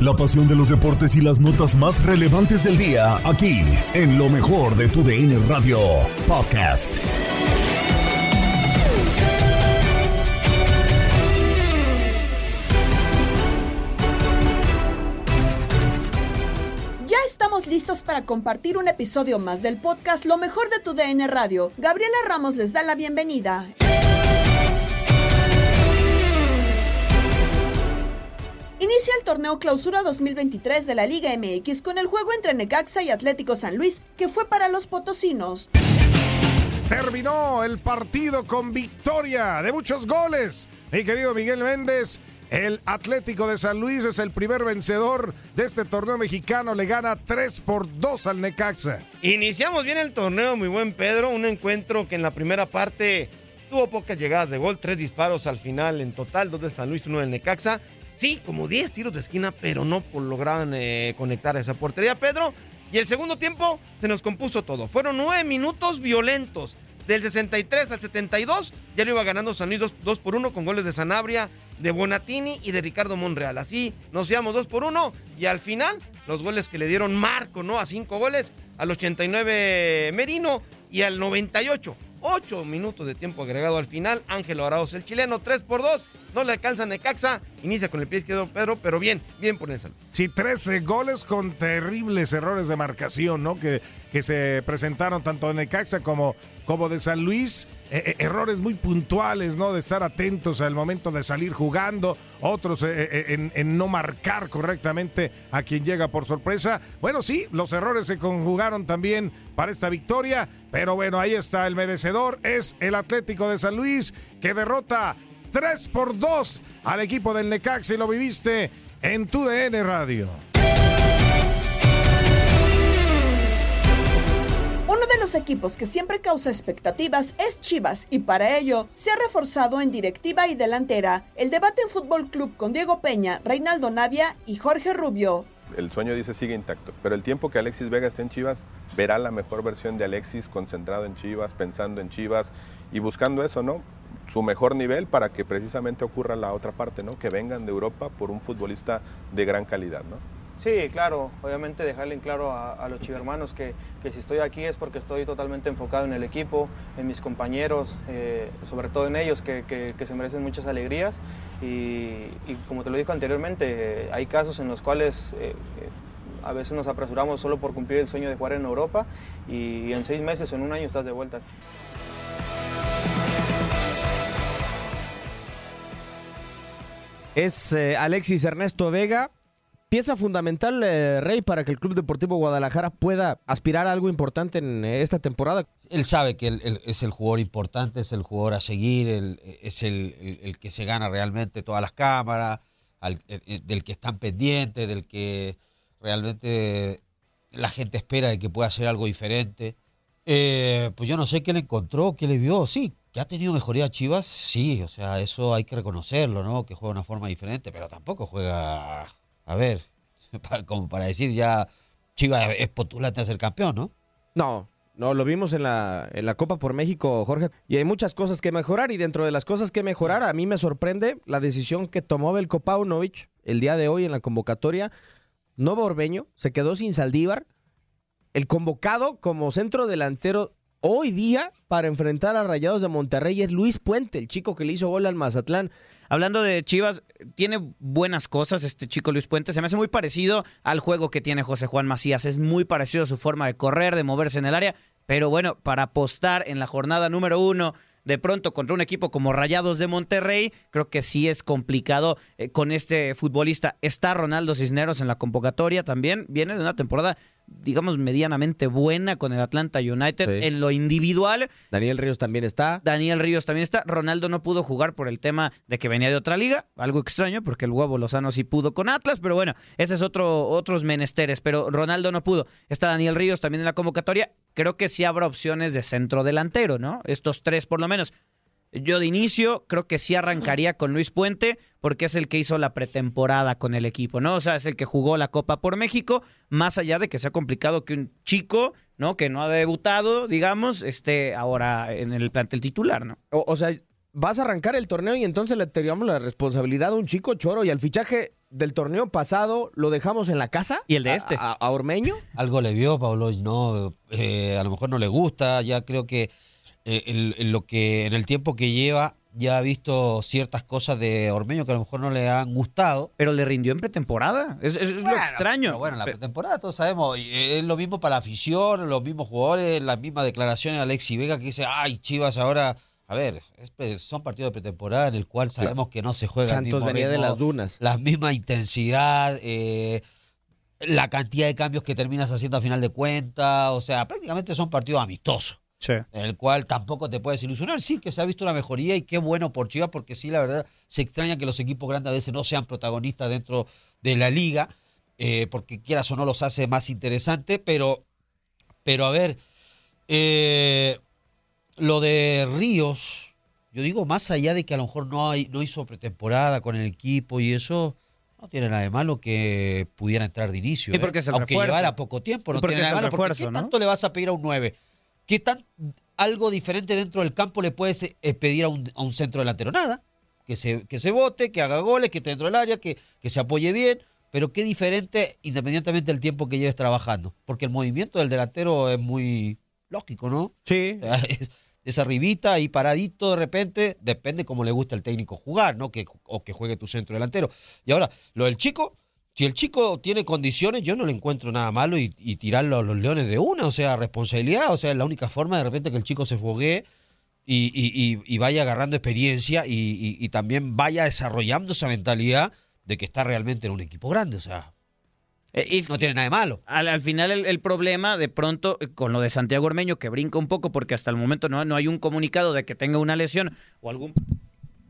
La pasión de los deportes y las notas más relevantes del día, aquí, en lo mejor de tu DN Radio Podcast. Ya estamos listos para compartir un episodio más del podcast Lo mejor de tu DN Radio. Gabriela Ramos les da la bienvenida. Inicia el torneo Clausura 2023 de la Liga MX con el juego entre Necaxa y Atlético San Luis, que fue para los potosinos. Terminó el partido con victoria de muchos goles. Mi querido Miguel Méndez, el Atlético de San Luis es el primer vencedor de este torneo mexicano. Le gana 3 por 2 al Necaxa. Iniciamos bien el torneo, muy buen Pedro. Un encuentro que en la primera parte tuvo pocas llegadas de gol, tres disparos al final en total, dos de San Luis, uno del Necaxa. Sí, como 10 tiros de esquina, pero no lograban eh, conectar a esa portería, Pedro. Y el segundo tiempo se nos compuso todo. Fueron nueve minutos violentos. Del 63 al 72 ya lo iba ganando San Luis 2, por 1 con goles de Sanabria, de Bonatini y de Ricardo Monreal. Así nos íbamos 2 por 1 y al final los goles que le dieron Marco, ¿no? A 5 goles, al 89 Merino y al 98. 8 minutos de tiempo agregado al final. Ángelo Arauz, el chileno, 3 por 2 no le alcanza Necaxa, inicia con el pie izquierdo Pedro, pero bien, bien por el San Sí, 13 goles con terribles errores de marcación, ¿no? Que, que se presentaron tanto de Necaxa como, como de San Luis. Eh, eh, errores muy puntuales, ¿no? De estar atentos al momento de salir jugando, otros eh, en, no marcar correctamente a quien llega por sorpresa. Bueno, sí, los errores se conjugaron también para esta victoria, pero bueno, ahí está el merecedor, es el Atlético de San Luis que derrota 3 por 2 al equipo del Necaxa y lo viviste en tu DN Radio. Equipos que siempre causa expectativas es Chivas y para ello se ha reforzado en directiva y delantera el debate en Fútbol Club con Diego Peña, Reinaldo Navia y Jorge Rubio. El sueño dice sigue intacto, pero el tiempo que Alexis Vega esté en Chivas verá la mejor versión de Alexis concentrado en Chivas, pensando en Chivas y buscando eso, ¿no? su mejor nivel para que precisamente ocurra la otra parte, ¿no? Que vengan de Europa por un futbolista de gran calidad, ¿no? Sí, claro, obviamente dejarle en claro a, los chivermanos que, que, si estoy aquí es porque estoy totalmente enfocado en el equipo, en mis compañeros, eh, sobre todo en ellos que, que, se merecen muchas alegrías y, como te lo dijo anteriormente, hay casos en los cuales eh, a veces nos apresuramos solo por cumplir el sueño de jugar en Europa y en seis meses o en un año estás de vuelta. Es eh, Alexis Ernesto Vega, pieza fundamental, eh, Rey, para que el Club Deportivo Guadalajara pueda aspirar a algo importante en eh, esta temporada. Él sabe que él, es el jugador importante, es el jugador a seguir, es el, que se gana realmente todas las cámaras, eh, del que están pendientes, del que realmente la gente espera de que pueda hacer algo diferente. Pues yo no sé qué le encontró, qué le vio. Sí, que ha tenido mejoría Chivas, sí, o sea, eso hay que reconocerlo, ¿no? Que juega de una forma diferente, pero tampoco juega, a ver, como para decir ya Chivas es postulante a ser campeón, ¿no? No, no, lo vimos en la, en la Copa por México, Jorge. Y hay muchas cosas que mejorar. Y dentro de las cosas que mejorar, a mí me sorprende la decisión que tomó Belko Paunovic el día de hoy en la convocatoria. Novo Orbeño se quedó sin Saldívar. El convocado como centro delantero hoy día para enfrentar a Rayados de Monterrey es Luis Puente, el chico que le hizo gol al Mazatlán. Hablando de Chivas, tiene buenas cosas este chico Luis Puente. Se me hace muy parecido al juego que tiene José Juan Macías. Es muy parecido a su forma de correr, de moverse en el área. Pero bueno, para apostar en la jornada número uno, de pronto contra un equipo como Rayados de Monterrey, creo que sí es complicado eh, con este futbolista. Está Ronaldo Cisneros en la convocatoria también. Viene de una temporada, digamos, medianamente buena con el Atlanta United. Sí. En lo individual, Daniel Ríos también está. Daniel Ríos también está. Ronaldo no pudo jugar por el tema de que venía de otra liga. Algo extraño porque el huevo Lozano sí pudo con Atlas, pero bueno, ese es otro, otros menesteres. Pero Ronaldo no pudo. Está Daniel Ríos también en la convocatoria. Creo que sí habrá opciones de centro delantero, ¿no? Estos tres por lo menos. Yo de inicio creo que sí arrancaría con Luis Puente porque es el que hizo la pretemporada con el equipo, ¿no? O sea, es el que jugó la Copa por México, más allá de que sea complicado que un chico, ¿no? Que no ha debutado, digamos, esté ahora en el plantel titular, ¿no? O, o sea, vas a arrancar el torneo y entonces le teníamos la responsabilidad a un chico choro y al fichaje del torneo pasado lo dejamos en la casa. Y el de este. A, a Ormeño. Algo le vio, Pablo, no, eh, a lo mejor no le gusta, ya creo que en, en lo que en el tiempo que lleva ya ha visto ciertas cosas de Ormeño que a lo mejor no le han gustado. Pero le rindió en pretemporada. Es, es- es lo extraño. pero bueno, en la pretemporada todos sabemos, y es lo mismo para la afición, los mismos jugadores, las mismas declaraciones de Alexi Vega que dice, ay, Chivas ahora, a ver, es son partidos de pretemporada en el cual sabemos que no se juega Santos mismo venía de las dunas. la misma intensidad, eh, la cantidad de cambios que terminas haciendo a final de cuentas, o sea, prácticamente son partidos amistosos. Sí. En el cual tampoco te puedes ilusionar. Sí, que se ha visto una mejoría y qué bueno por Chivas, porque sí, la verdad, se extraña que los equipos grandes a veces no sean protagonistas dentro de la liga, eh, porque quieras o no los hace más interesantes, pero, pero a ver, eh, lo de Ríos, yo digo, más allá de que a lo mejor no, hay, no hizo pretemporada con el equipo y eso, no tiene nada de malo que pudiera entrar de inicio. ¿eh? porque es el Aunque refuerzo. llevara poco tiempo, no Y porque tiene nada de malo. Porque refuerzo, ¿qué ¿no? tanto le vas a pedir a un 9? ¿Qué tan algo diferente dentro del campo le puedes eh, pedir a un, a un centro delantero? Nada. Que se, que se vote, que haga goles, que esté dentro del área, que, que se apoye bien. Pero qué diferente independientemente del tiempo que lleves trabajando. Porque el movimiento del delantero es muy lógico, ¿no? Sí. O sea, es, es arribita y paradito de repente, depende cómo le gusta el técnico jugar, ¿no? Que, o que juegue tu centro delantero. Y ahora, lo del chico, si el chico tiene condiciones, yo no le encuentro nada malo y, y tirarlo a los leones de una, o sea, responsabilidad, o sea, es la única forma de repente que el chico se foguee y, y- y- y vaya agarrando experiencia y, también vaya desarrollando esa mentalidad de que está realmente en un equipo grande, o sea, no tiene nada de malo. Al, al final el, el problema de pronto eh, con lo de Santiago Ormeño que brinca un poco porque hasta el momento no, no hay un comunicado de que tenga una lesión o algún...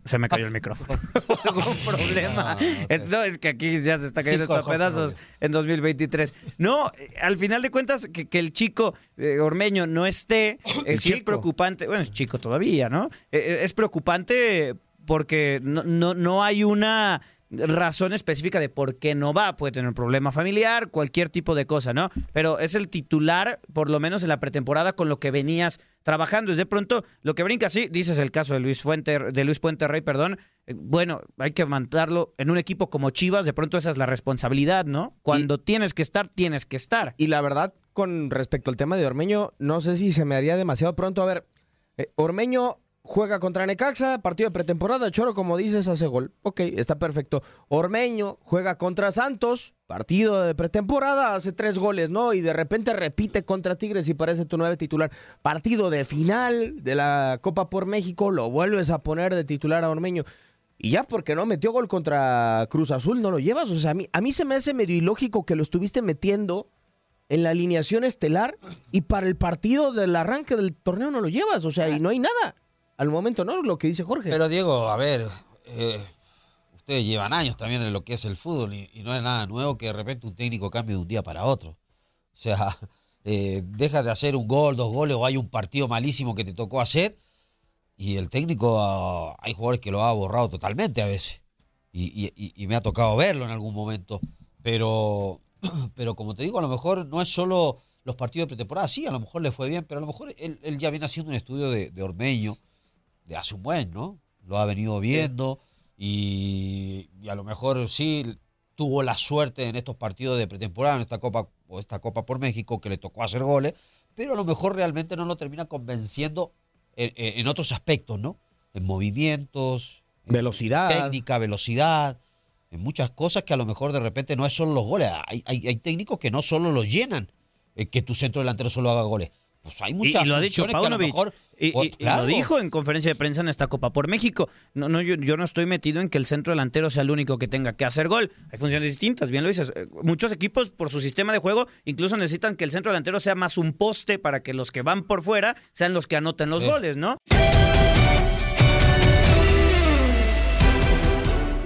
Se me cayó el micrófono. algún problema. es, no, es que aquí ya se está cayendo Sí, esto a Jorge, pedazos en 2023. No, eh, al final de cuentas que, que el chico eh, Ormeño no esté, eh, sí es preocupante. Bueno, es chico todavía, ¿no? Eh, eh, es preocupante porque no, no, no hay una razón específica de por qué no va. Puede tener un problema familiar, cualquier tipo de cosa, ¿no? Pero es el titular, por lo menos en la pretemporada, con lo que venías trabajando. Es de pronto lo que brinca, sí, dices el caso de Luis Fuente, de Luis Puente Rey, perdón. Eh, Bueno, hay que mandarlo en un equipo como Chivas, de pronto esa es la responsabilidad, ¿no? Cuando tienes que estar, tienes que estar. Y la verdad, con respecto al tema de Ormeño, no sé si se me haría demasiado pronto. A ver, eh, Ormeño juega contra Necaxa, partido de pretemporada, Choro, como dices, hace gol. Ok, está perfecto. Ormeño juega contra Santos, partido de pretemporada, hace tres goles, ¿no? Y de repente repite contra Tigres y parece tu nueve titular. Partido de final de la Copa por México, lo vuelves a poner de titular a Ormeño. y ya porque no metió gol contra Cruz Azul no lo llevas. O sea, a mí, a mí se me hace medio ilógico que lo estuviste metiendo en la alineación estelar y para el partido del arranque del torneo no lo llevas. O sea, y no hay nada. Al momento, ¿no? Lo que dice Jorge. Pero Diego, a ver, eh, ustedes llevan años también en lo que es el fútbol y, no es nada nuevo que de repente un técnico cambie de un día para otro. O sea, eh, deja de hacer un gol, dos goles o hay un partido malísimo que te tocó hacer y el técnico, ah, hay jugadores que lo ha borrado totalmente a veces. Y me ha tocado verlo en algún momento. Pero, pero como te digo, a lo mejor no es solo los partidos de pretemporada. Sí, a lo mejor le fue bien, pero a lo mejor él, él ya viene haciendo un estudio de, de Ormeño de hace un buen, ¿no? Lo ha venido viendo y, y a lo mejor sí tuvo la suerte en estos partidos de pretemporada, en esta Copa o esta Copa por México, que le tocó hacer goles, pero a lo mejor realmente no lo termina convenciendo en, en- en otros aspectos, ¿no? En movimientos, en Velocidad. técnica, velocidad, en muchas cosas que a lo mejor de repente no es solo los goles. Hay, hay, hay técnicos que no solo los llenan, eh, que tu centro delantero solo haga goles. Pues hay Y, muchas y lo ha dicho Paunovic. mejor- Y, por- y- y lo dijo en conferencia de prensa en esta Copa por México. No, no, yo, yo no estoy metido en que el centro delantero sea el único que tenga que hacer gol. Hay funciones distintas, bien lo dices. Eh, Muchos equipos, por su sistema de juego, incluso necesitan que el centro delantero sea más un poste para que los que van por fuera sean los que anoten los goles, ¿no?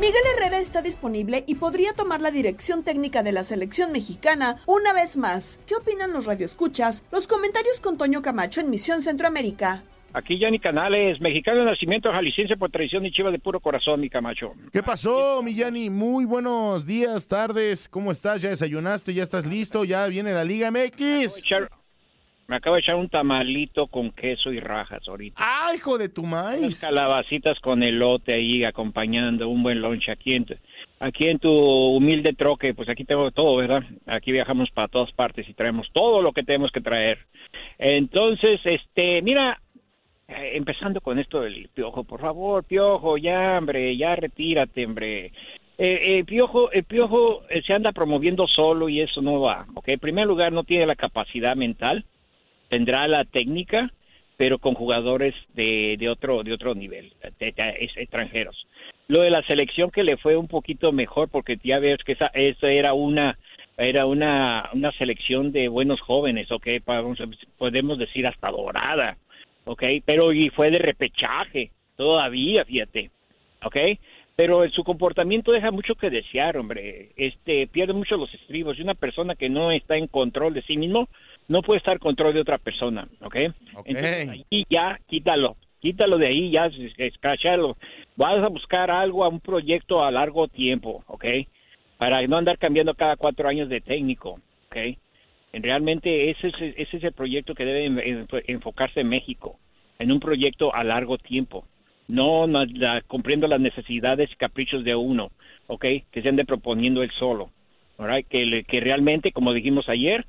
Miguel Herrera está disponible y podría tomar la dirección técnica de la selección mexicana una vez más. ¿Qué opinan los radioescuchas? Los comentarios con Toño Camacho en Misión Centroamérica. Aquí Yanni Canales, mexicano de nacimiento, jalisciense por tradición y chiva de puro corazón, mi Camacho. ¿Qué pasó, Millani? Muy buenos días, tardes. ¿Cómo estás? ¿Ya desayunaste? ¿Ya estás listo? ¿Ya viene la Liga MX? Me acabo de echar un tamalito con queso y rajas ahorita. ¡Ah, hijo de tu Unas maíz! calabacitas con elote ahí acompañando un buen lunch aquí en tu, aquí en tu humilde troque. Pues aquí tengo todo, ¿verdad? Aquí viajamos para todas partes y traemos todo lo que tenemos que traer. Entonces, este, mira, eh, empezando con esto del piojo, por favor, piojo, ya, hombre, ya retírate, hombre. Eh, eh, piojo, el piojo eh, se anda promoviendo solo y eso no va, ¿ok? En primer lugar, no tiene la capacidad mental, tendrá la técnica, pero con jugadores de, de otro de otro nivel, de- extranjeros. Lo de la selección que le fue un poquito mejor, porque ya ves que esa, esa era una era una, una selección de buenos jóvenes, ¿ok? Podemos decir hasta dorada, ¿ok? Pero y fue de repechaje, todavía, fíjate, ¿ok? Pero su comportamiento deja mucho que desear, hombre. Este pierde mucho los estribos. Y una persona que no está en control de sí mismo no puede estar control de otra persona, ¿ok? Entonces ahí ya quítalo, quítalo de ahí, ya es- escrachalo. Vas a buscar algo a un proyecto a largo tiempo, ¿ok? Para no andar cambiando cada cuatro años de técnico, ¿ok? Realmente ese es, ese es el proyecto que debe en- enfocarse en México, en un proyecto a largo tiempo. No, no la- cumpliendo las necesidades y caprichos de uno, ¿ok? Que se ande proponiendo él solo, alright? Que, que realmente, como dijimos ayer,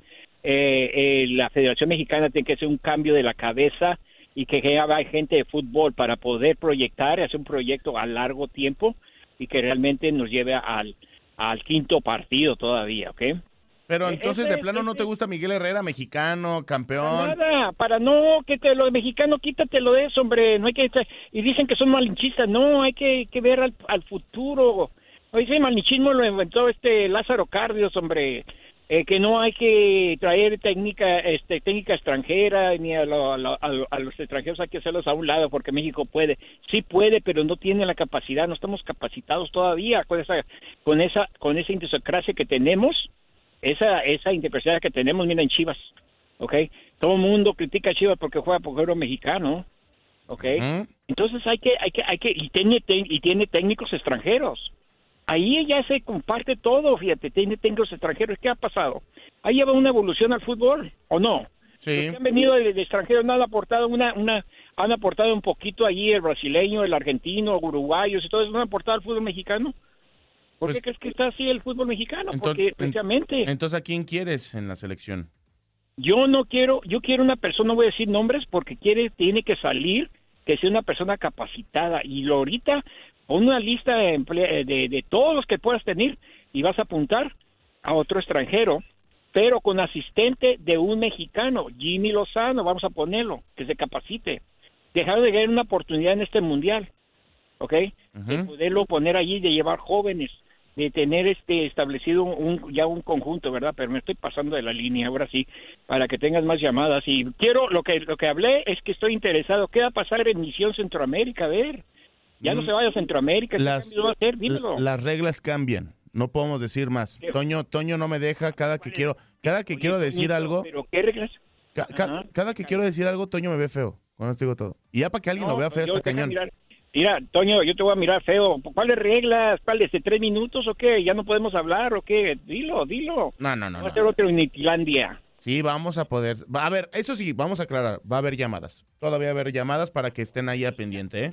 eh, eh, la Federación Mexicana tiene que hacer un cambio de la cabeza y que haya gente de fútbol para poder proyectar, hacer un proyecto a largo tiempo y que realmente nos lleve al, al quinto partido todavía, ¿ok? Pero entonces, Ese- de plano, ¿no te gusta Miguel Herrera, mexicano, campeón? Nada, para no, que te, lo de mexicano, quítatelo de eso, hombre. No hay que y dicen que son malinchistas, no, hay que, que ver al, al futuro. Ese malinchismo lo inventó este Lázaro Cardios, hombre. Eh, que no hay que traer técnica, este, técnica extranjera ni a, lo- a lo- a lo- a los extranjeros hay que hacerlos a un lado porque México puede, sí puede, pero no tiene la capacidad, no estamos capacitados todavía con esa, con esa, con esa idiosincrasia que tenemos, esa, esa idiosincrasia que tenemos, mira en Chivas, ¿ok? Todo el mundo critica a Chivas porque juega por mexicano, ¿ok? Entonces hay que, hay que, hay que, y tiene, y tiene técnicos extranjeros. Ahí ya se comparte todo, fíjate, tiene técnicos extranjeros. ¿Qué ha pasado? Ahí lleva una evolución al fútbol, ¿o no? Sí. Los que han venido de, de extranjeros no han aportado una, una, han aportado un poquito allí el brasileño, el argentino, uruguayos y todo eso, no han aportado al fútbol mexicano. ¿Por qué crees que está así el fútbol mexicano? Porque Entonces, precisamente entonces, ¿a quién quieres en la selección? yo no quiero, yo quiero una persona, no voy a decir nombres, porque quiere, tiene que salir, que sea una persona capacitada. Y lo ahorita, pon una lista de, emple- de, de todos los que puedas tener y vas a apuntar a otro extranjero, pero con asistente de un mexicano, Jimmy Lozano, vamos a ponerlo, que se capacite. Dejar de ganar una oportunidad en este mundial. ¿ok? De poderlo poner allí, de llevar jóvenes, de tener este establecido un, ya un conjunto, ¿verdad? Pero me estoy pasando de la línea, ahora sí, para que tengas más llamadas. Y quiero, lo que, lo que hablé es que estoy interesado, ¿qué va a pasar en Misión Centroamérica? A ver, ya no se vaya a Centroamérica, ¿qué Las, cambio va a hacer? Dímelo. las reglas cambian. No podemos decir más. Toño, Toño no me deja cada que quiero, cada que quiero decir algo, ¿Pero qué reglas? ca- ca- cada que quiero decir algo, Toño me ve feo. Con esto digo todo. Y ya para que alguien No, lo vea feo está cañón. Mira, Toño, yo te voy a mirar feo. ¿Cuáles reglas? ¿Cuáles? ¿De tres minutos o qué? ¿Ya no podemos hablar o qué? Dilo, dilo. No, no, no. Va a no. ser otro Initilandia. Sí, vamos a poder. va a ver, eso sí, vamos a aclarar. Va a haber llamadas. Todavía va a haber llamadas para que estén ahí a pendiente, ¿eh?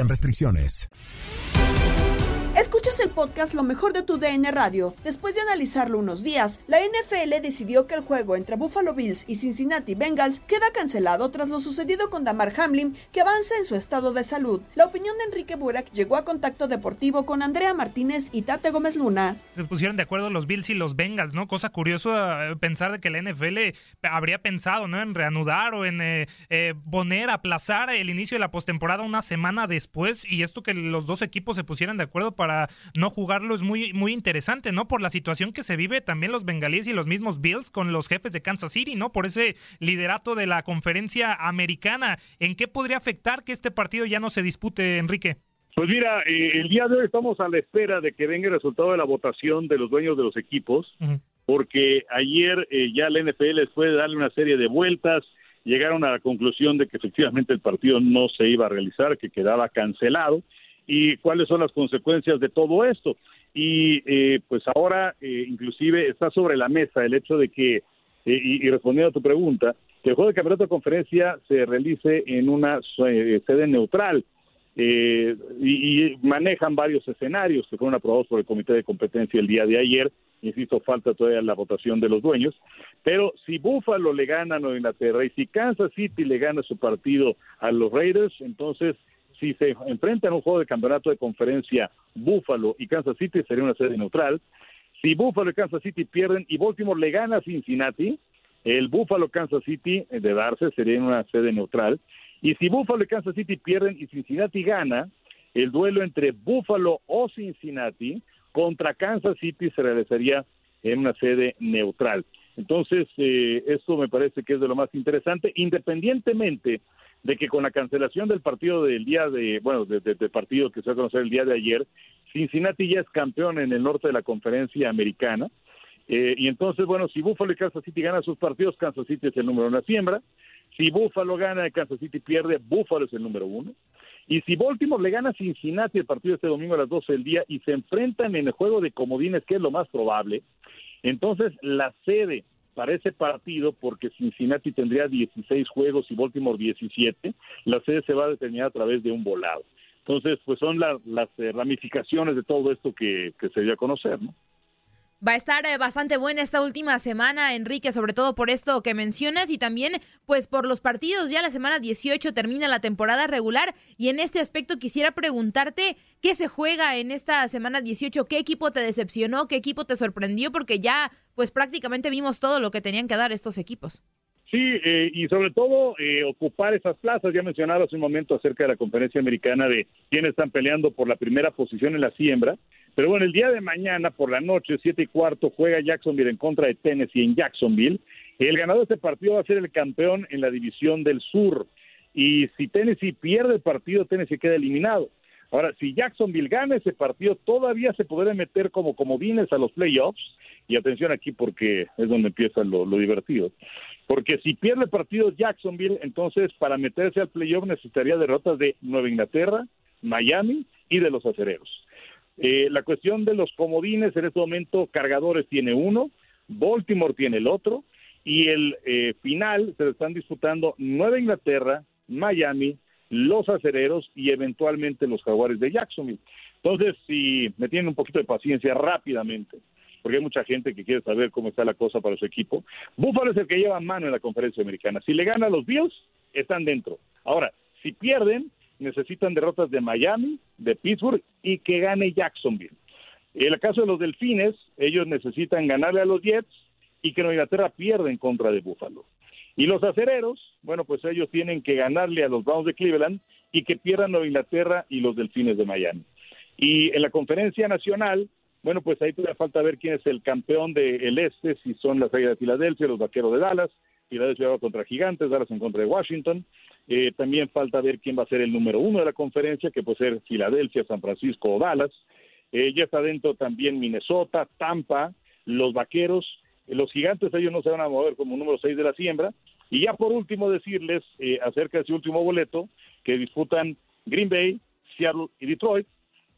restricciones. Escuchas el podcast Lo mejor de tu DN Radio. Después de analizarlo unos días, la NFL decidió que el juego entre Buffalo Bills y Cincinnati Bengals queda cancelado tras lo sucedido con Damar Hamlin, que avanza en su estado de salud. La opinión de Enrique Burak llegó a contacto deportivo con Andrea Martínez y Tate Gómez Luna. se pusieron de acuerdo los Bills y los Bengals, ¿no? Cosa curiosa eh, pensar de que la NFL habría pensado, ¿no? En reanudar o en eh, eh, poner, aplazar el inicio de la postemporada una semana después y esto que los dos equipos se pusieran de acuerdo para no jugarlo es muy, muy interesante, ¿no? Por la situación que se vive también los bengalíes y los mismos Bills con los jefes de Kansas City, ¿no? Por ese liderato de la conferencia americana. ¿En qué podría afectar que este partido ya no se dispute, Enrique? Pues mira, eh, el día de hoy estamos a la espera de que venga el resultado de la votación de los dueños de los equipos, porque ayer eh, ya la NFL después de darle una serie de vueltas, llegaron a la conclusión de que efectivamente el partido no se iba a realizar, que quedaba cancelado, y cuáles son las consecuencias de todo esto. Y eh, pues ahora eh, inclusive está sobre la mesa el hecho de que, eh, y, respondiendo a tu pregunta, que el juego de campeonato de conferencia se realice en una eh, sede neutral y, y manejan varios escenarios que fueron aprobados por el Comité de Competencia el día de ayer. Insisto, falta todavía la votación de los dueños. Pero si Buffalo le gana a Nueva Inglaterra y si Kansas City le gana su partido a los Raiders, entonces si se enfrentan a un juego de campeonato de conferencia Buffalo y Kansas City sería una sede neutral. Si Buffalo y Kansas City pierden y Baltimore le gana a Cincinnati, el Buffalo Kansas City eh, de darse sería una sede neutral. Y si Buffalo y Kansas City pierden y Cincinnati gana, el duelo entre Buffalo o Cincinnati contra Kansas City se realizaría en una sede neutral. Entonces, eh, esto me parece que es de lo más interesante, independientemente de que con la cancelación del partido del día de, bueno, de- de- del partido que se va a conocer el día de ayer, Cincinnati ya es campeón en el norte de la conferencia americana. Eh, y entonces, bueno, si Buffalo y Kansas City ganan sus partidos, Kansas City es el número uno la siembra. Si Buffalo gana y Kansas City pierde, Buffalo es el número uno. Y si Baltimore le gana a Cincinnati el partido este domingo a las 12 del día y se enfrentan en el juego de comodines, que es lo más probable, entonces la sede para ese partido, porque Cincinnati tendría 16 juegos y Baltimore 17, la sede se va a determinar a través de un volado. Entonces, pues son la- las ramificaciones de todo esto que, que se dio a conocer, ¿no? Va a estar eh, bastante buena esta última semana, Enrique, sobre todo por esto que mencionas y también pues por los partidos. Ya la semana 18 termina la temporada regular y en este aspecto quisiera preguntarte qué se juega en esta semana 18, qué equipo te decepcionó, qué equipo te sorprendió, porque ya pues prácticamente vimos todo lo que tenían que dar estos equipos. Sí, eh, y sobre todo eh, ocupar esas plazas. Ya mencionaba hace un momento acerca de la conferencia americana de quiénes están peleando por la primera posición en la siembra. Pero bueno, el día de mañana por la noche, siete y cuarto, juega Jacksonville en contra de Tennessee en Jacksonville. El ganador de este partido va a ser el campeón en la división del sur. Y si Tennessee pierde el partido, Tennessee queda eliminado. Ahora, si Jacksonville gana ese partido, todavía se podría meter como comodines a los playoffs. Y atención aquí porque es donde empieza lo, lo divertido. Porque si pierde el partido Jacksonville, entonces para meterse al playoff necesitaría derrotas de Nueva Inglaterra, Miami y de los acereros. Eh, la cuestión de los comodines, en este momento Cargadores tiene uno, Baltimore tiene el otro, y el eh, final se lo están disputando Nueva Inglaterra, Miami, los acereros y eventualmente los jaguares de Jacksonville. Entonces, si me tienen un poquito de paciencia rápidamente, porque hay mucha gente que quiere saber cómo está la cosa para su equipo, Buffalo es el que lleva mano en la conferencia americana. Si le gana a los Bills, están dentro. Ahora, si pierden, necesitan derrotas de Miami, de Pittsburgh y que gane Jacksonville. En el caso de los Delfines, ellos necesitan ganarle a los Jets y que Nueva Inglaterra pierda en contra de Buffalo. Y los acereros, bueno, pues ellos tienen que ganarle a los Browns de Cleveland y que pierdan Nueva Inglaterra y los Delfines de Miami. Y en la conferencia nacional, bueno, pues ahí todavía falta ver quién es el campeón del este, si son las Águilas de Filadelfia, los Vaqueros de Dallas, Filadelfia va contra Gigantes, Dallas en contra de Washington. Eh, también falta ver quién va a ser el número uno de la conferencia, que puede ser Filadelfia, San Francisco o Dallas. Eh, ya está dentro también Minnesota, Tampa, los Vaqueros, los Gigantes, ellos no se van a mover como número seis de la siembra. Y ya por último decirles eh, acerca de ese último boleto que disputan Green Bay, Seattle y Detroit.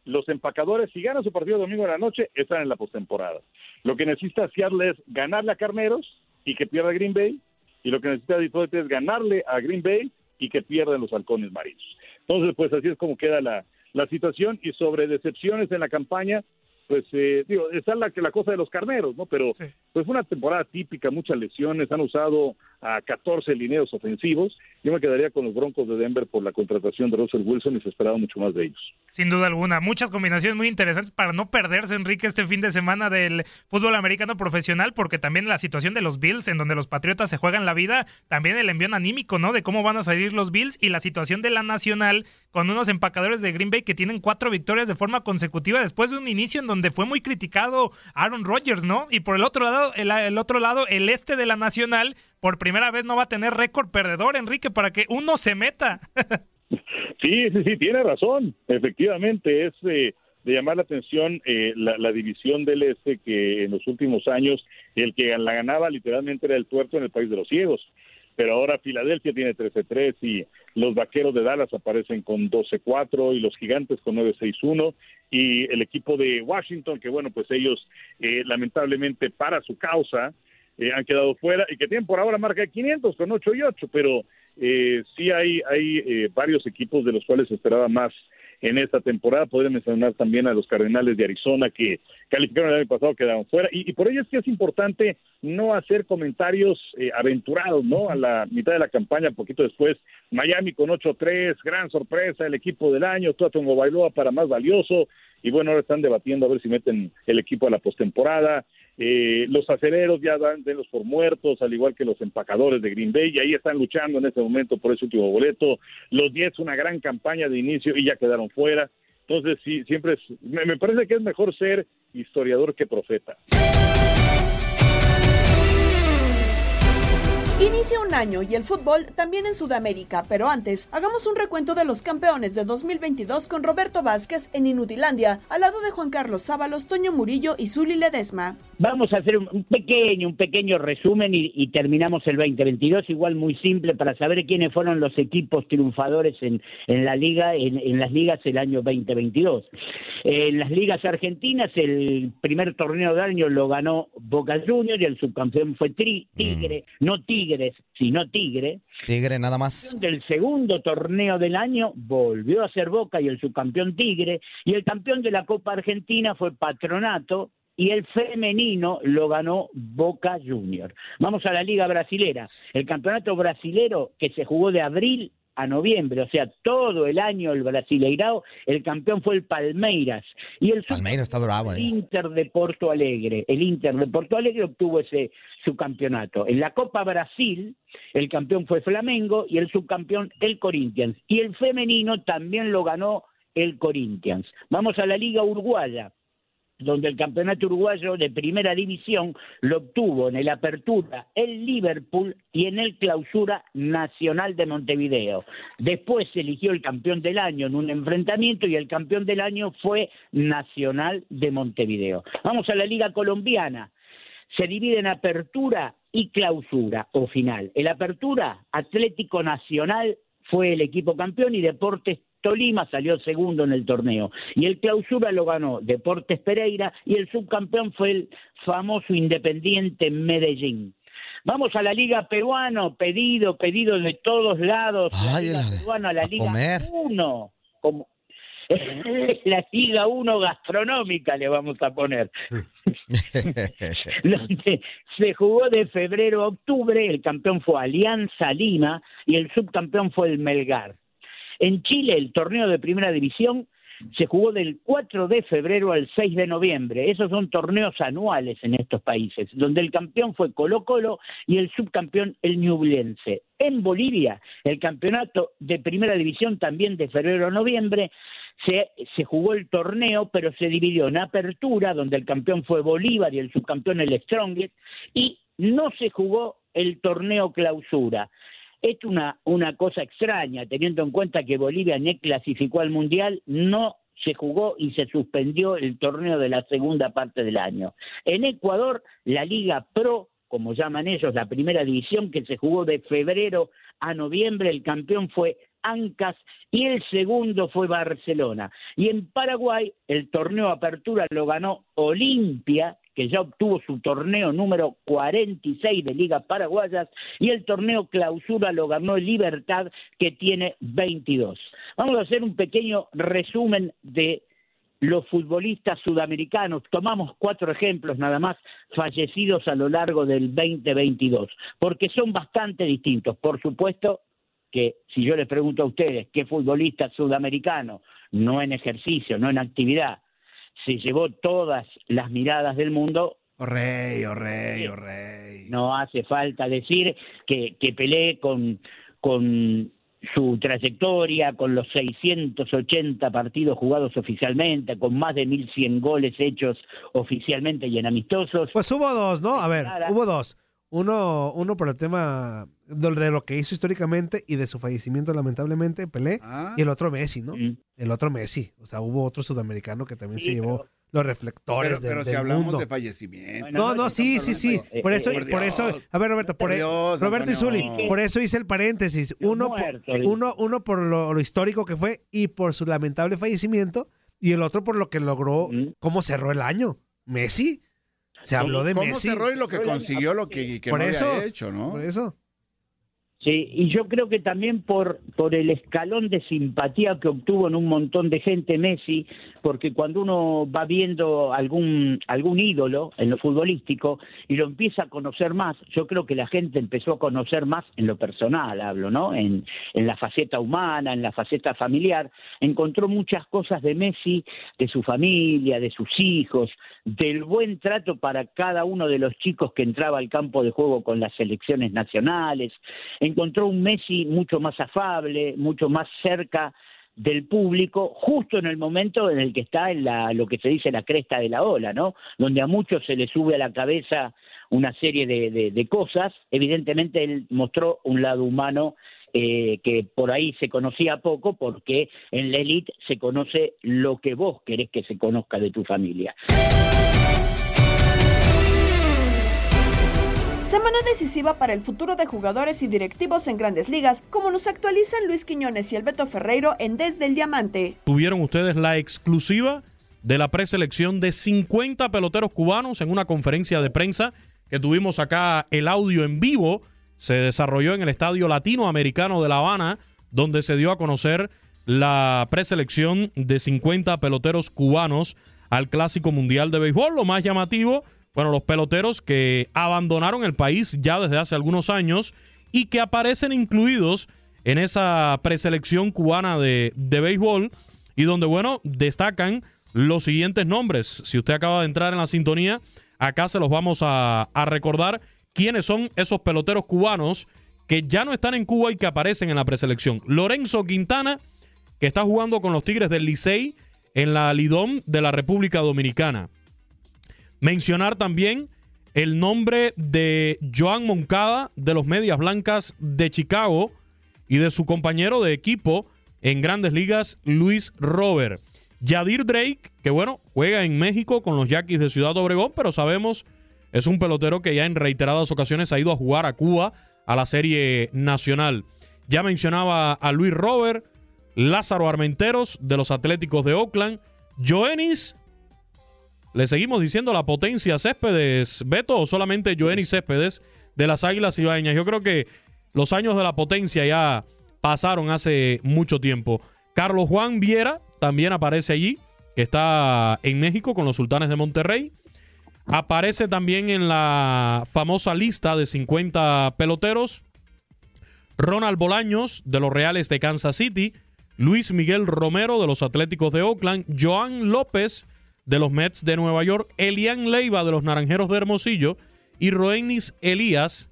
Los empacadores, si ganan su partido domingo de la noche, están en la postemporada. Lo que necesita Seattle es ganarle a Carneros y que pierda Green Bay. Y lo que necesita Detroit es ganarle a Green Bay y que pierdan los halcones marinos. Entonces, pues así es como queda la, la situación. Y sobre decepciones en la campaña, pues eh, digo, está la, la cosa de los carneros, ¿no? Pero pues fue una temporada típica, muchas lesiones, han usado a 14 lineos ofensivos. Yo me quedaría con los Broncos de Denver por la contratación de Russell Wilson y se esperaba mucho más de ellos. Sin duda alguna, muchas combinaciones muy interesantes para no perderse, Enrique, este fin de semana del fútbol americano profesional, porque también la situación de los Bills, en donde los Patriotas se juegan la vida, también el envío anímico, ¿no? De cómo van a salir los Bills y la situación de la Nacional con unos empacadores de Green Bay que tienen cuatro victorias de forma consecutiva después de un inicio en donde fue muy criticado Aaron Rodgers, ¿no? Y por el otro lado, el, el otro lado, el este de la Nacional, por primera vez no va a tener récord perdedor, Enrique, para que uno se meta. sí, sí, sí, tiene razón. Efectivamente, es eh, de llamar la atención eh, la, la, división del este que en los últimos años el que la ganaba literalmente era el tuerto en el país de los ciegos. Pero ahora Filadelfia tiene 13-3 y los Vaqueros de Dallas aparecen con 12-4 y los Gigantes con 9-6-1 y el equipo de Washington, que bueno, pues ellos eh, lamentablemente para su causa eh, han quedado fuera y que tienen por ahora marca de 500 con 8 y 8, pero eh, sí hay, hay eh, varios equipos de los cuales se esperaba más en esta temporada. Podría mencionar también a los Cardenales de Arizona que calificaron el año pasado, quedaron fuera. Y, por ello es que es importante no hacer comentarios eh, aventurados, ¿no? A la mitad de la campaña, poquito después, Miami con 8-3, gran sorpresa, el equipo del año, Tuatongo Bailoa para más valioso. Y bueno, ahora están debatiendo a ver si meten el equipo a la postemporada. Eh, los aceleros ya dan de los por muertos, al igual que los empacadores de Green Bay, y ahí están luchando en este momento por ese último boleto. Los Jets, una gran campaña de inicio y ya quedaron fuera. Entonces, sí, siempre es, me parece que es mejor ser historiador que profeta. Inicia un año y el fútbol también en Sudamérica, pero antes, hagamos un recuento de los campeones de 2022 con Roberto Vázquez en Inutilandia, al lado de Juan Carlos Sábalos, Toño Murillo y Zuli Ledesma. Vamos a hacer un pequeño, un pequeño resumen y, y, terminamos el 2022, igual muy simple para saber quiénes fueron los equipos triunfadores en, en la liga, en, en, las ligas el año 2022. En las ligas argentinas, el primer torneo del año lo ganó Boca Juniors y el subcampeón fue Tri, Tigre, mm. no Tigres, sino Tigre. Tigre nada más. Del segundo torneo del año volvió a ser Boca y el subcampeón Tigre, y el campeón de la Copa Argentina fue Patronato, y el femenino lo ganó Boca Junior. Vamos a la Liga Brasilera. El campeonato brasilero que se jugó de abril a noviembre, o sea, todo el año el Brasileirao, el campeón fue el Palmeiras. Y el Palmeiras está bravo, ¿eh? Inter de Porto Alegre. El Inter de Porto Alegre obtuvo ese subcampeonato. En la Copa Brasil, el campeón fue Flamengo y el subcampeón el Corinthians. Y el femenino también lo ganó el Corinthians. Vamos a la Liga Uruguaya. Donde el campeonato uruguayo de primera división lo obtuvo en el Apertura el Liverpool y en el Clausura Nacional de Montevideo. Después se eligió el campeón del año en un enfrentamiento y el campeón del año fue Nacional de Montevideo. Vamos a la Liga Colombiana. Se divide en Apertura y Clausura o final. El Apertura, Atlético Nacional fue el equipo campeón y Deportes Tolima salió segundo en el torneo. Y el clausura lo ganó Deportes Pereira y el subcampeón fue el famoso Independiente Medellín. Vamos a la Liga Peruano, pedido, pedido de todos lados. La Ay, Liga la Peruana, la a Liga comer. 1. Como, la Liga 1 gastronómica le vamos a poner. donde se jugó de febrero a octubre, el campeón fue Alianza Lima y el subcampeón fue el Melgar. En Chile, el torneo de primera división se jugó del 4 de febrero al 6 de noviembre. Esos son torneos anuales en estos países, donde el campeón fue Colo Colo y el subcampeón el Ñublense. En Bolivia, el campeonato de primera división también de febrero a noviembre, se, se jugó el torneo, pero se dividió en apertura, donde el campeón fue Bolívar y el subcampeón el Strongest, y no se jugó el torneo clausura. Es una, una cosa extraña, teniendo en cuenta que Bolivia ni clasificó al Mundial, no se jugó y se suspendió el torneo de la segunda parte del año. En Ecuador, la Liga Pro, como llaman ellos, la primera división que se jugó de febrero a noviembre, el campeón fue Ancas y el segundo fue Barcelona. Y en Paraguay, el torneo Apertura lo ganó Olimpia, que ya obtuvo su torneo número 46 de Ligas Paraguayas, y el torneo Clausura lo ganó Libertad, que tiene 22. Vamos a hacer un pequeño resumen de los futbolistas sudamericanos. Tomamos cuatro ejemplos nada más fallecidos a lo largo del 2022, porque son bastante distintos. Por supuesto que si yo les pregunto a ustedes qué futbolista sudamericano, no en ejercicio, no en actividad, se llevó todas las miradas del mundo. Oh rey, oh rey, oh rey. No hace falta decir que, que Pelé con, con su trayectoria, con los 680 partidos jugados oficialmente, con más de 1.100 goles hechos oficialmente y en amistosos. Pues hubo dos, ¿no? A ver, hubo dos. Uno, uno por el tema de de lo que hizo históricamente y de su fallecimiento, lamentablemente, Pelé. Ah. Y el otro Messi, ¿no? El otro Messi. O sea, hubo otro sudamericano que también se llevó los reflectores Pero, del, pero si del hablamos mundo. de fallecimiento. No, no, sí, sí, sí. Por eso, Por por eso, a ver, Roberto, por, Por Dios, Roberto y. Zuli, por eso hice el paréntesis. Uno, por, muerto, uno, uno por lo, lo histórico que fue y por su lamentable fallecimiento, y el otro por lo que logró, cómo cerró el año. Messi. Se habló de ¿Cómo Messi. cerró y lo que consiguió, lo que, que Por no eso, había hecho, ¿no? Por eso. Sí, y yo creo que también por, por el escalón de simpatía que obtuvo en un montón de gente Messi, porque cuando uno va viendo algún, algún ídolo en lo futbolístico y lo empieza a conocer más, yo creo que la gente empezó a conocer más en lo personal, hablo, ¿no? En, en la faceta humana, en la faceta familiar, encontró muchas cosas de Messi, de su familia, de sus hijos, del buen trato para cada uno de los chicos que entraba al campo de juego con las selecciones nacionales, encontró un Messi mucho más afable, mucho más cerca del público, justo en el momento en el que está en lo que se dice la cresta de la ola, ¿no? Donde a muchos se les sube a la cabeza una serie de, de- de cosas. Evidentemente él mostró un lado humano eh, que por ahí se conocía poco, porque en la élite se conoce lo que vos querés que se conozca de tu familia. Semana decisiva para el futuro de jugadores y directivos en grandes ligas, como nos actualizan Luis Quiñones y el Beto Ferreiro en Desde el Diamante. Tuvieron ustedes la exclusiva de la preselección de 50 peloteros cubanos en una conferencia de prensa que tuvimos acá el audio en vivo. Se desarrolló en el Estadio Latinoamericano de La Habana, donde se dio a conocer la preselección de 50 peloteros cubanos al Clásico Mundial de Béisbol. Lo más llamativo, bueno, los peloteros que abandonaron el país ya desde hace algunos años y que aparecen incluidos en esa preselección cubana de, de béisbol y donde, bueno, destacan los siguientes nombres. Si usted acaba de entrar en la sintonía, acá se los vamos a, a recordar quiénes son esos peloteros cubanos que ya no están en Cuba y que aparecen en la preselección. Lorenzo Quintana, que está jugando con los Tigres del Licey en la Lidom de la República Dominicana. Mencionar también el nombre de Joan Moncada de los Medias Blancas de Chicago y de su compañero de equipo en grandes ligas, Luis Robert. Yadir Drake, que bueno, juega en México con los Yaquis de Ciudad Obregón, pero sabemos es un pelotero que ya en reiteradas ocasiones ha ido a jugar a Cuba a la Serie Nacional. Ya mencionaba a Luis Robert, Lázaro Armenteros de los Atléticos de Oakland, Joenis. Le seguimos diciendo la potencia Céspedes, Beto, o solamente Joenis Céspedes de las Águilas Ibaeñas. Yo creo que los años de la potencia ya pasaron hace mucho tiempo. Carlos Juan Viera también aparece allí, que está en México con los Sultanes de Monterrey. Aparece también en la famosa lista de 50 peloteros Ronald Bolaños de los Reales de Kansas City, Luis Miguel Romero de los Atléticos de Oakland, Joan López de los Mets de Nueva York, Elian Leiva de los Naranjeros de Hermosillo y Roenis Elías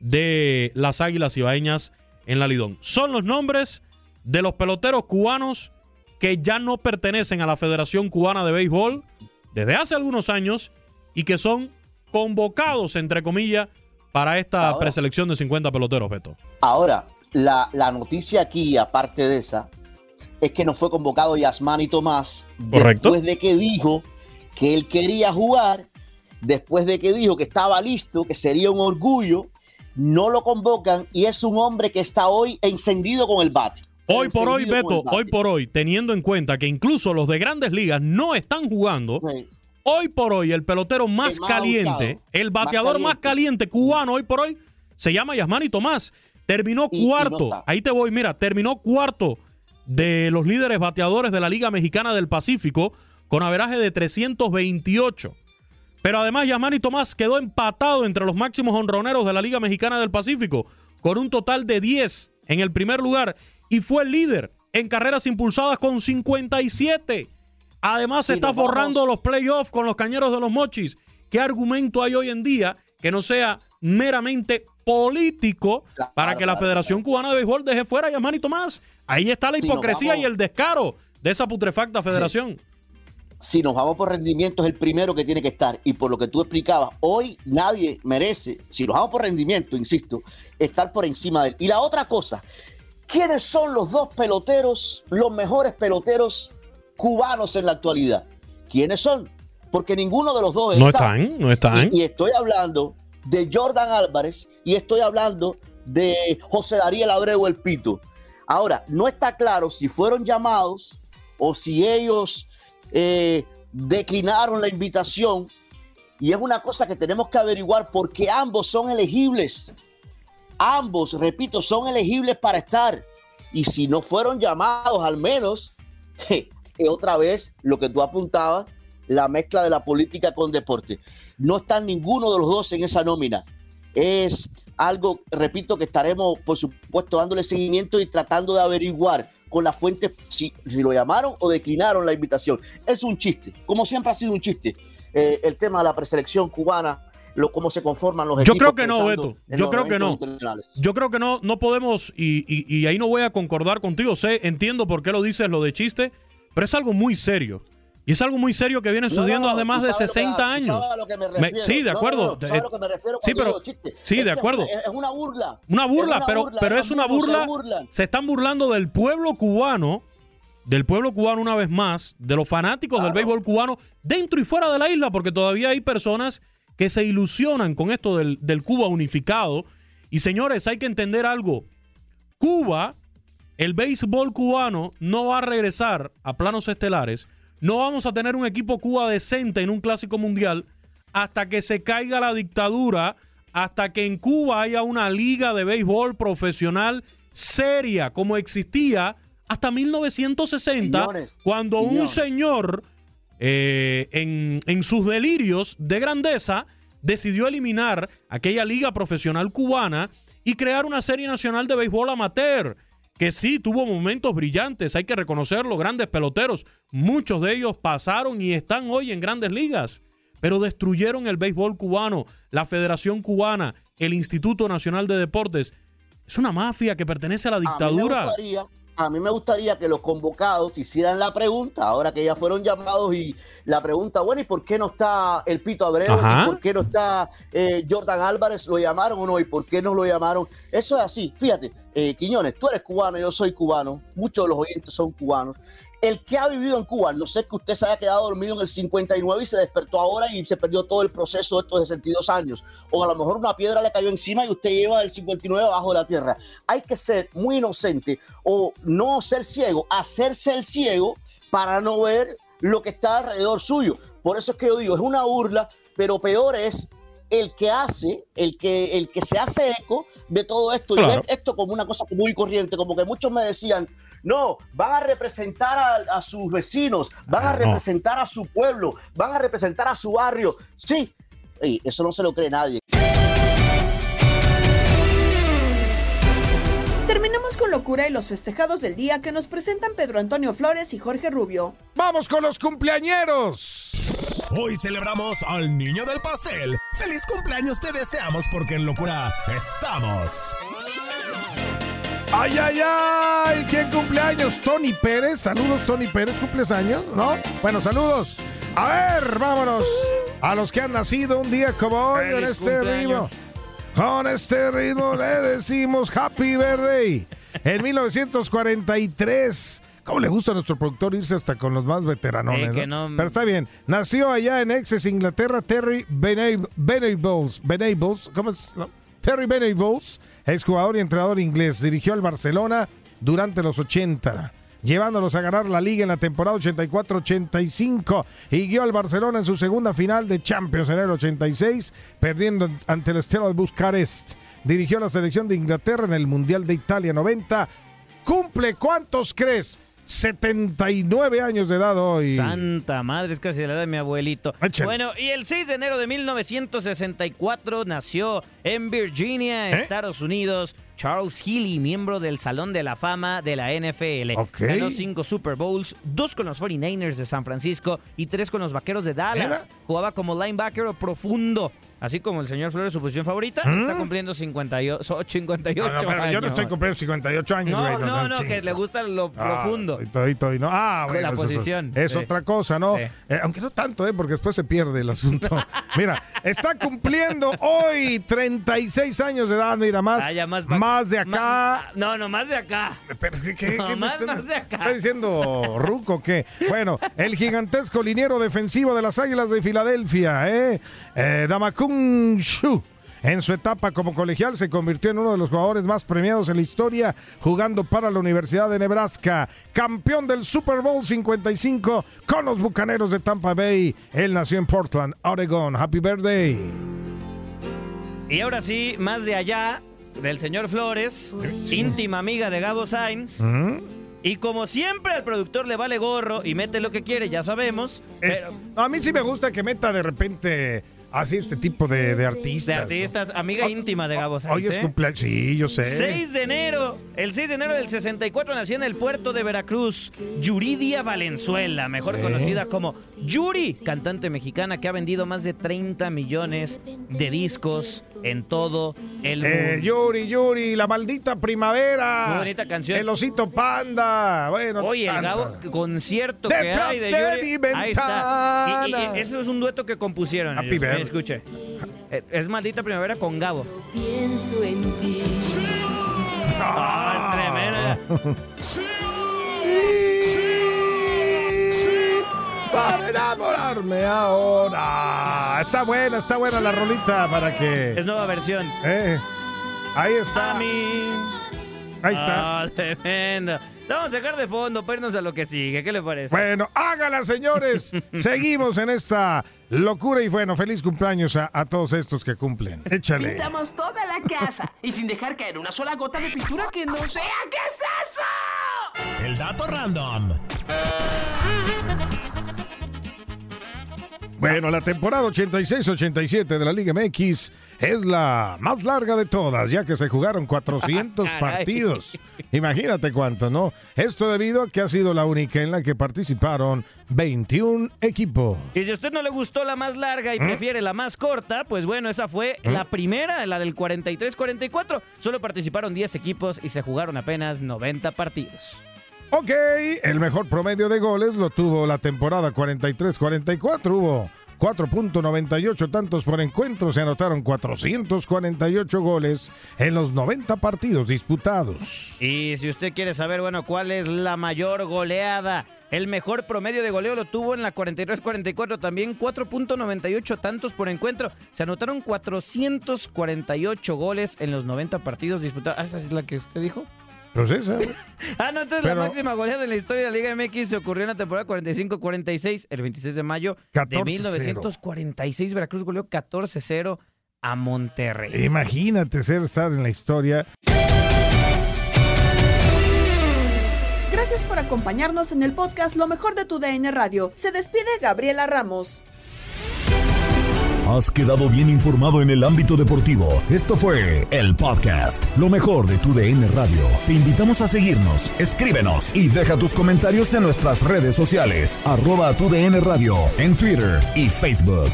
de las Águilas Ibaeñas en la Lidón. Son los nombres de los peloteros cubanos que ya no pertenecen a la Federación Cubana de Béisbol desde hace algunos años y que son convocados, entre comillas, para esta preselección de 50 peloteros, Beto. Ahora, la, la noticia aquí, aparte de esa, es que no fue convocado Yasmani Tomás Correcto. después de que dijo que él quería jugar, después de que dijo que estaba listo, que sería un orgullo, no lo convocan y es un hombre que está hoy encendido con el bate. Hoy por hoy, Beto, hoy por hoy, teniendo en cuenta que incluso los de grandes ligas no están jugando, hoy por hoy el pelotero más, El más caliente, buscado, el más bateador más caliente cubano hoy por hoy, se llama Yasmani Tomás. Terminó Y- y no cuarto, ahí te voy, mira, terminó cuarto de los líderes bateadores de la Liga Mexicana del Pacífico con averaje de 328. Pero además Yasmani Tomás quedó empatado entre los máximos honroneros de la Liga Mexicana del Pacífico con un total de 10 en el primer lugar y fue el líder en carreras impulsadas con 57. Además se Sí, está vamos- forrando los playoffs con los cañeros de los mochis. ¿Qué argumento hay hoy en día que no sea meramente político para que la claro, Federación Cubana de Béisbol deje fuera a Yasmani Tomás? Ahí está la hipocresía y el descaro de esa putrefacta federación. si nos vamos por rendimiento, es el primero que tiene que estar. Y por lo que tú explicabas, hoy nadie merece, si nos vamos por rendimiento, insisto, estar por encima de él. Y la otra cosa, ¿quiénes son los dos peloteros, los mejores peloteros cubanos en la actualidad? ¿Quiénes son? Porque ninguno de los dos No está. están, no están. Y, y estoy hablando de Jordan Álvarez y estoy hablando de José Darío Abreu el Pito. Ahora, no está claro si fueron llamados o si ellos eh, declinaron la invitación. Y es una cosa que tenemos que averiguar porque ambos son elegibles. Ambos, repito, son elegibles para estar. Y si no fueron llamados, al menos, je, es otra vez lo que tú apuntabas, la mezcla de la política con deporte. No están ninguno de los dos en esa nómina. Es algo, repito, que estaremos, por supuesto, dándole seguimiento y tratando de averiguar con la fuente si, si lo llamaron o declinaron la invitación. Es un chiste, como siempre ha sido un chiste, eh, el tema de la preselección cubana, lo, cómo se conforman los Yo equipos. creo que no, Beto. Yo creo que no. Yo creo que no, no podemos, y, y- y ahí no voy a concordar contigo. Sé, entiendo por qué lo dices lo de chiste, pero es algo muy serio. Y es algo muy serio que viene sucediendo no, hace más de sabes lo que- 60 tú años. sí, de acuerdo. no, tú sabes a lo que me refiero sí, pero, sí, de que acuerdo. Es, una burla. Una burla, Es una pero, burla, pero es una se burla. Se están burlando del pueblo cubano, del pueblo cubano una vez más, de los fanáticos del béisbol cubano, dentro y fuera de la isla, porque todavía hay personas que se ilusionan con esto del, del Cuba unificado. Y señores, hay que entender algo. Cuba, el béisbol cubano no va a regresar a planos estelares. No vamos a tener un equipo Cuba decente en un clásico mundial hasta que se caiga la dictadura, hasta que en Cuba haya una liga de béisbol profesional seria como existía hasta 1960, Señores, cuando un señor eh, en, en sus delirios de grandeza decidió eliminar aquella liga profesional cubana y crear una serie nacional de béisbol amateur que sí tuvo momentos brillantes, hay que reconocerlo, grandes peloteros, muchos de ellos pasaron y están hoy en grandes ligas, pero destruyeron el béisbol cubano, la Federación Cubana, el Instituto Nacional de Deportes. Es una mafia que pertenece a la A mí me dictadura. gustaría, a mí me gustaría que los convocados hicieran la pregunta, ahora que ya fueron llamados y la pregunta, bueno, ¿y por qué no está el Pito Abreu? Ajá. ¿Y por qué no está eh, Jordan Álvarez? ¿Lo llamaron o no? ¿Y por qué no lo llamaron? Eso es así. Fíjate, eh, Quiñones, tú eres cubano, yo soy cubano, muchos de los oyentes son cubanos. El que ha vivido en Cuba, no sé que usted se haya quedado dormido en el 59 y se despertó ahora y se perdió todo el proceso de estos 62 años. O a lo mejor una piedra le cayó encima y usted lleva el 59 abajo de la tierra. Hay que ser muy inocente o no ser ciego, hacerse el ciego para no ver lo que está alrededor suyo. Por eso es que yo digo, es una burla, pero peor es el que hace, el que, el que se hace eco de todo esto y ve esto como una cosa muy corriente, como que muchos me decían, no, van a representar a, a sus vecinos, van a Ah, no. representar a su pueblo, van a representar a su barrio. Sí, Ey, eso no se lo cree nadie. Terminamos con locura y los festejados del día que nos presentan Pedro Antonio Flores y Jorge Rubio. Vamos con los cumpleañeros. Hoy celebramos al niño del pastel. ¡Feliz cumpleaños te deseamos porque en locura estamos! ¡Ay, ay, ay! ¿Quién cumpleaños? Tony Pérez. Saludos, Tony Pérez. ¿Cumples años? ¿No? Bueno, saludos. A ver, vámonos. A los que han nacido un día como hoy en este cumpleaños. ritmo. Con este ritmo le decimos Happy Birthday. En 1943. ¿Cómo le gusta a nuestro productor irse hasta con los más veteranones? Eh, que no? no- Pero está bien. Nació allá en Essex, Inglaterra, Terry Venables. Venables. ¿Cómo es? No. Terry Venables, exjugador y entrenador inglés. Dirigió al Barcelona durante los 80 llevándolos a ganar la liga en la temporada 84-85 y guió al Barcelona en su segunda final de Champions en el 86, perdiendo ante el Estela de Bucarest. Dirigió a la selección de Inglaterra en el Mundial de Italia 90. ¿Cumple cuántos crees? 79 años de edad hoy. Santa madre, es casi la edad de mi abuelito. Bueno, y el 6 de enero de 1964 nació en Virginia, ¿Eh? Estados Unidos, Charles Healy, miembro del Salón de la Fama de la NFL. Ok. Ganó cinco Super Bowls, dos con los 49ers de San Francisco y tres con los Vaqueros de Dallas. ¿Era? Jugaba como linebacker o profundo. Así como el señor Flores, su posición favorita, ¿Mm? está cumpliendo 58, 58 Ah, no, pero yo no estoy años. cumpliendo 58 años, No, güey, no, no, que le gusta lo Ah, profundo. y todo, y todo, y no. Ah, bueno, la eso- posición, Es sí. otra cosa, ¿no? Sí. Eh, aunque no tanto, ¿eh? Porque después se pierde el asunto. mira, está cumpliendo hoy 36 años de edad, mira, más, Ah, ya más más, de acá. No, no, más de acá. Pero, ¿qué, qué- No, qué más, está- más de acá. ¿Está diciendo Ruco o qué? Bueno, el gigantesco liniero defensivo de las Águilas de Filadelfia, ¿eh? eh Shu. En su etapa como colegial se convirtió en uno de los jugadores más premiados en la historia jugando para la Universidad de Nebraska. Campeón del Super Bowl 55 con los Bucaneros de Tampa Bay. Él nació en Portland, Oregon. Happy birthday. Y ahora sí, más de allá, del señor Flores, íntima amiga de Gabo Sainz. ¿Mm? Y como siempre, al productor le vale gorro y mete lo que quiere, ya sabemos. Es- pero- a mí sí me gusta que meta de repente así este tipo de, de artistas. de artistas, amiga íntima de Gabo. Hoy es ¿eh? cumpleaños. Sí, yo sé. 6 de enero, el 6 de enero del 64 nació en el puerto de Veracruz Yuridia Valenzuela, mejor Sí. conocida como Yuri, cantante mexicana que ha vendido más de 30 millones de discos en todo el mundo. Eh, Yuri, Yuri, la maldita primavera. Muy bonita canción. El osito panda. Bueno, Oye, el. Gabo, concierto Detrás que hay de, de Yuri. mi Ahí está. Y- y- ventana. y eso es un dueto que compusieron. Happy ellos. Escuche. Eh, Es maldita primavera con Gabo. Pienso en ti. Ah, es tremenda. Para enamorarme ahora. Está buena, está buena la rolita para que. Es nueva versión. Eh, ahí está. A mí. Ahí está. Ah, tremendo. La Vamos a sacar de fondo, para irnos a lo que sigue. ¿Qué le parece? Bueno, hágala, señores. Seguimos en esta locura y bueno, feliz cumpleaños a, a todos estos que cumplen. Échale. Pintamos toda la casa y sin dejar caer una sola gota de pintura que no sea. ¿Qué es eso? El dato random. Bueno, la temporada 86-87 de la Liga MX es la más larga de todas, ya que se jugaron 400 Caray. partidos. Imagínate cuánto, ¿no? Esto debido a que ha sido la única en la que participaron 21 equipos. Y si a usted no le gustó la más larga y ¿Mm? prefiere la más corta, pues bueno, esa fue la primera, la del 43-44. Solo participaron 10 equipos y se jugaron apenas 90 partidos. Ok, el mejor promedio de goles lo tuvo la temporada 43-44. Hubo 4.98 tantos por encuentro. Se anotaron 448 goles en los 90 partidos disputados. Y si usted quiere saber, bueno, cuál es la mayor goleada, el mejor promedio de goleo lo tuvo en la 43-44, también 4.98 tantos por encuentro. Se anotaron 448 goles en los 90 partidos disputados. Ah, ¿Esa es la que usted dijo? Pues esa, güey. Ah, no, entonces Pero- la máxima goleada de la historia de la Liga MX se ocurrió en la temporada 45-46, el 26 de mayo de 14-0. 1946. Veracruz goleó 14-0 a Monterrey. Imagínate ser estar en la historia. Gracias por acompañarnos en el podcast Lo mejor de tu DN Radio. Se despide Gabriela Ramos. Has quedado bien informado en el ámbito deportivo. Esto fue el podcast, lo mejor de tu DN Radio. Te invitamos a seguirnos, escríbenos y deja tus comentarios en nuestras redes sociales, arroba tu DN Radio, en Twitter y Facebook.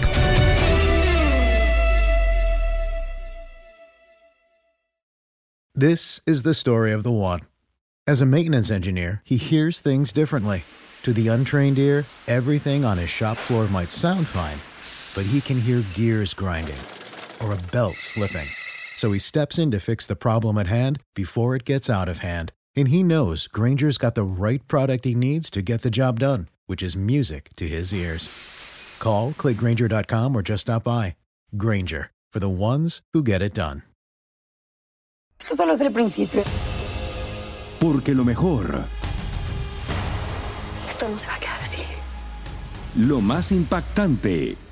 This is the story of the one. As a maintenance engineer, he hears things differently. To the untrained ear, everything on his shop floor might sound fine, but he can hear gears grinding or a belt slipping. So he steps in to fix the problem at hand before it gets out of hand. And he knows Granger's got the right product he needs to get the job done, which is music to his ears. Call, clickgranger.com, or just stop by. Granger, for the ones who get it done. Esto solo es el principio. Porque lo mejor, Esto no se va a quedar así. lo más impactante,